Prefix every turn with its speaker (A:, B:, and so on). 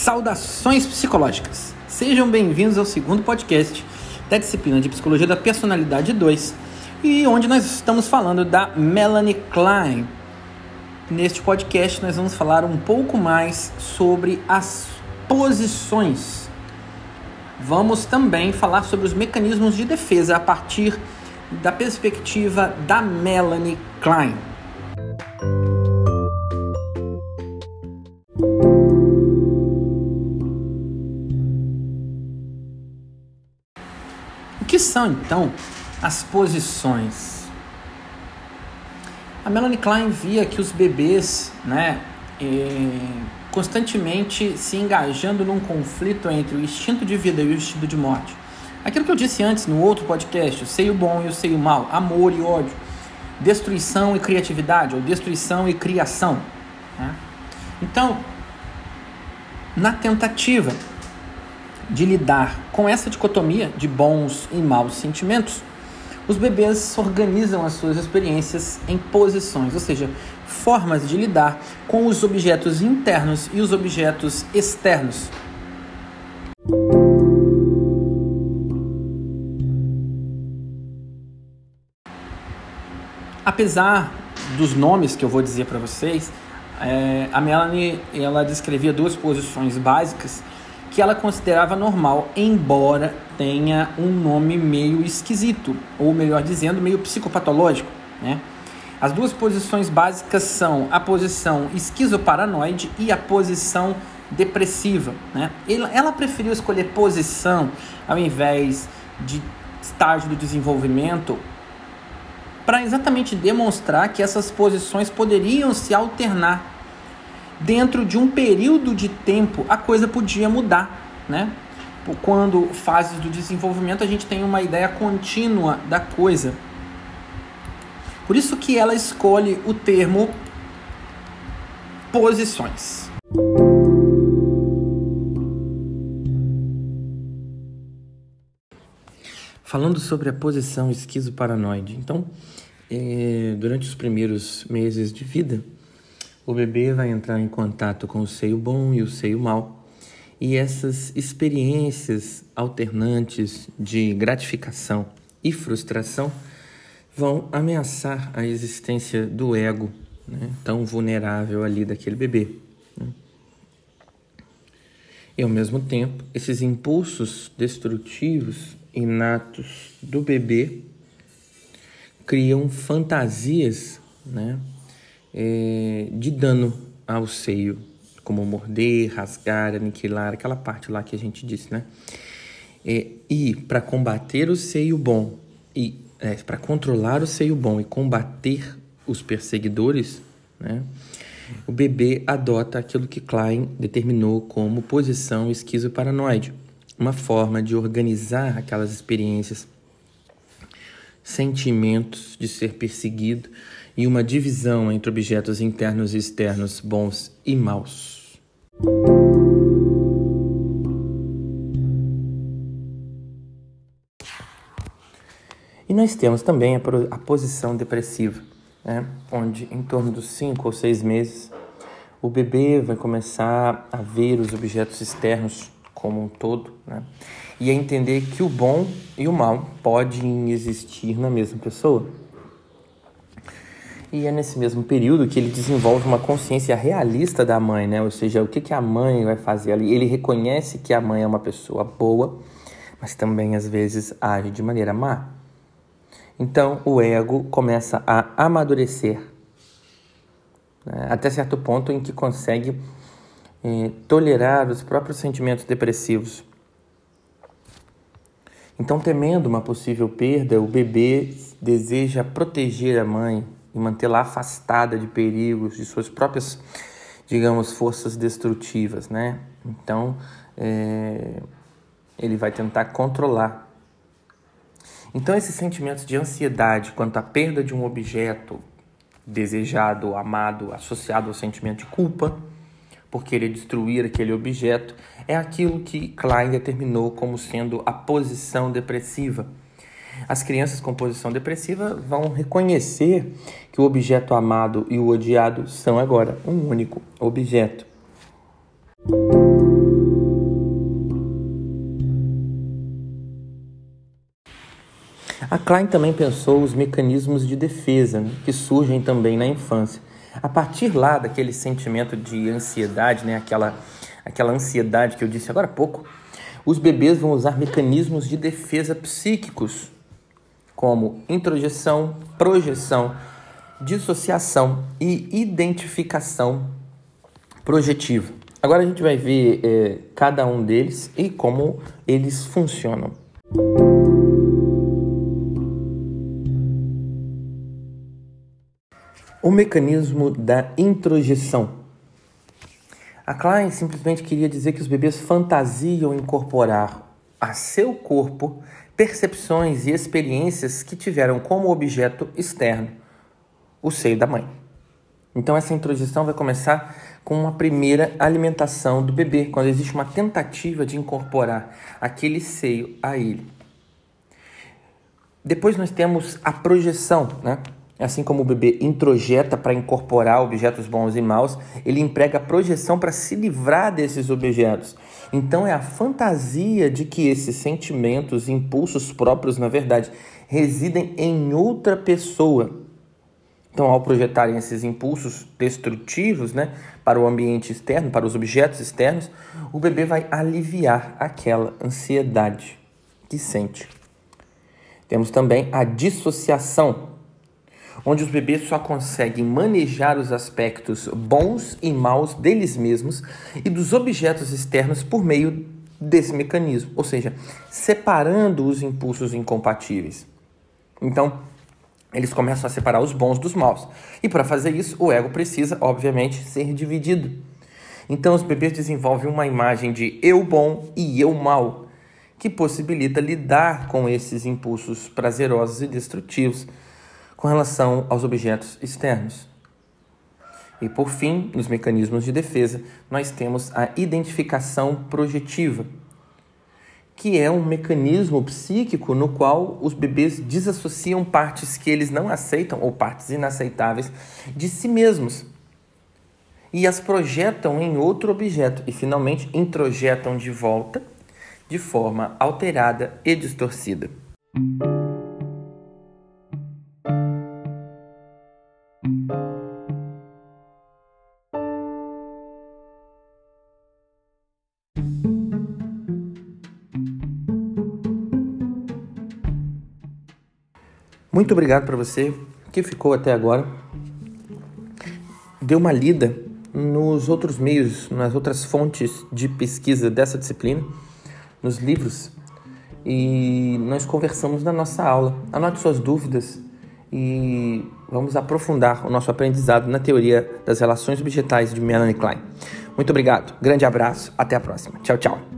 A: Saudações psicológicas! Sejam bem-vindos ao segundo podcast da disciplina de Psicologia da Personalidade 2 e onde nós estamos falando da Melanie Klein. Neste podcast nós vamos falar um pouco mais sobre as posições. Vamos também falar sobre os mecanismos de defesa a partir da perspectiva da Melanie Klein. Que são então as posições? A Melanie Klein via que os bebês, né, eh, constantemente se engajando num conflito entre o instinto de vida e o instinto de morte. Aquilo que eu disse antes no outro podcast, o seio bom e o seio mal, amor e ódio, destruição e criatividade, ou destruição e criação. Né? Então, na tentativa de lidar com essa dicotomia de bons e maus sentimentos, os bebês organizam as suas experiências em posições, ou seja, formas de lidar com os objetos internos e os objetos externos. Apesar dos nomes que eu vou dizer para vocês, é, a Melanie ela descrevia duas posições básicas que ela considerava normal, embora tenha um nome meio esquisito, ou melhor dizendo, meio psicopatológico. Né? As duas posições básicas são a posição esquizoparanoide e a posição depressiva. Né? Ela preferiu escolher posição ao invés de estágio do desenvolvimento para exatamente demonstrar que essas posições poderiam se alternar dentro de um período de tempo a coisa podia mudar, né? Quando fases do desenvolvimento a gente tem uma ideia contínua da coisa. Por isso que ela escolhe o termo posições. Falando sobre a posição esquizoparanoide, então, eh, durante os primeiros meses de vida, o bebê vai entrar em contato com o seio bom e o seio mau. E essas experiências alternantes de gratificação e frustração vão ameaçar a existência do ego né, tão vulnerável ali daquele bebê. Né? E ao mesmo tempo, esses impulsos destrutivos inatos do bebê criam fantasias né, é, de dano ao seio, como morder, rasgar, aniquilar, aquela parte lá que a gente disse, né? É, e para combater o seio bom e é, para controlar o seio bom e combater os perseguidores, né? O bebê adota aquilo que Klein determinou como posição esquizoparanoide, uma forma de organizar aquelas experiências, sentimentos de ser perseguido e uma divisão entre objetos internos e externos, bons e maus. E nós temos também a, a posição depressiva, né? onde em torno dos 5 ou 6 meses o bebê vai começar a ver os objetos externos como um todo né? e a entender que o bom e o mal podem existir na mesma pessoa. E é nesse mesmo período que ele desenvolve uma consciência realista da mãe, né? Ou seja, o que, que a mãe vai fazer ali. Ele reconhece que a mãe é uma pessoa boa, mas também às vezes age de maneira má. Então o ego começa a amadurecer né? até certo ponto em que consegue eh, tolerar os próprios sentimentos depressivos. Então, temendo uma possível perda, o bebê deseja proteger a mãe, e mantê-la afastada de perigos, de suas próprias, digamos, forças destrutivas, né? Então, é, ele vai tentar controlar. Então, esses sentimentos de ansiedade quanto à perda de um objeto desejado, amado, associado ao sentimento de culpa, por querer destruir aquele objeto, é aquilo que Klein determinou como sendo a posição depressiva as crianças com posição depressiva vão reconhecer que o objeto amado e o odiado são agora um único objeto. A Klein também pensou os mecanismos de defesa né, que surgem também na infância. A partir lá daquele sentimento de ansiedade, né, aquela, aquela ansiedade que eu disse agora há pouco, os bebês vão usar mecanismos de defesa psíquicos como introjeção, projeção, dissociação e identificação projetiva. Agora a gente vai ver é, cada um deles e como eles funcionam. O mecanismo da introjeção. A Klein simplesmente queria dizer que os bebês fantasiam incorporar a seu corpo percepções e experiências que tiveram como objeto externo o seio da mãe. Então essa introjeção vai começar com uma primeira alimentação do bebê, quando existe uma tentativa de incorporar aquele seio a ele. Depois nós temos a projeção, né? Assim como o bebê introjeta para incorporar objetos bons e maus, ele emprega a projeção para se livrar desses objetos. Então é a fantasia de que esses sentimentos, impulsos próprios, na verdade, residem em outra pessoa. Então, ao projetarem esses impulsos destrutivos né, para o ambiente externo, para os objetos externos, o bebê vai aliviar aquela ansiedade que sente. Temos também a dissociação, onde os bebês só conseguem manejar os aspectos bons e maus deles mesmos e dos objetos externos por meio desse mecanismo, ou seja, separando os impulsos incompatíveis. Então, eles começam a separar os bons dos maus. E para fazer isso, o ego precisa, obviamente, ser dividido. Então, os bebês desenvolvem uma imagem de eu bom e eu mal, que possibilita lidar com esses impulsos prazerosos e destrutivos com relação aos objetos externos. E por fim, nos mecanismos de defesa, nós temos a identificação projetiva, que é um mecanismo psíquico no qual os bebês desassociam partes que eles não aceitam ou partes inaceitáveis de si mesmos e as projetam em outro objeto e finalmente introjetam de volta de forma alterada e distorcida. Muito obrigado para você que ficou até agora. Deu uma lida nos outros meios, nas outras fontes de pesquisa dessa disciplina, nos livros, e nós conversamos na nossa aula. Anote suas dúvidas e vamos aprofundar o nosso aprendizado na teoria das relações objetais de Melanie Klein. Muito obrigado, grande abraço, até a próxima. Tchau, tchau.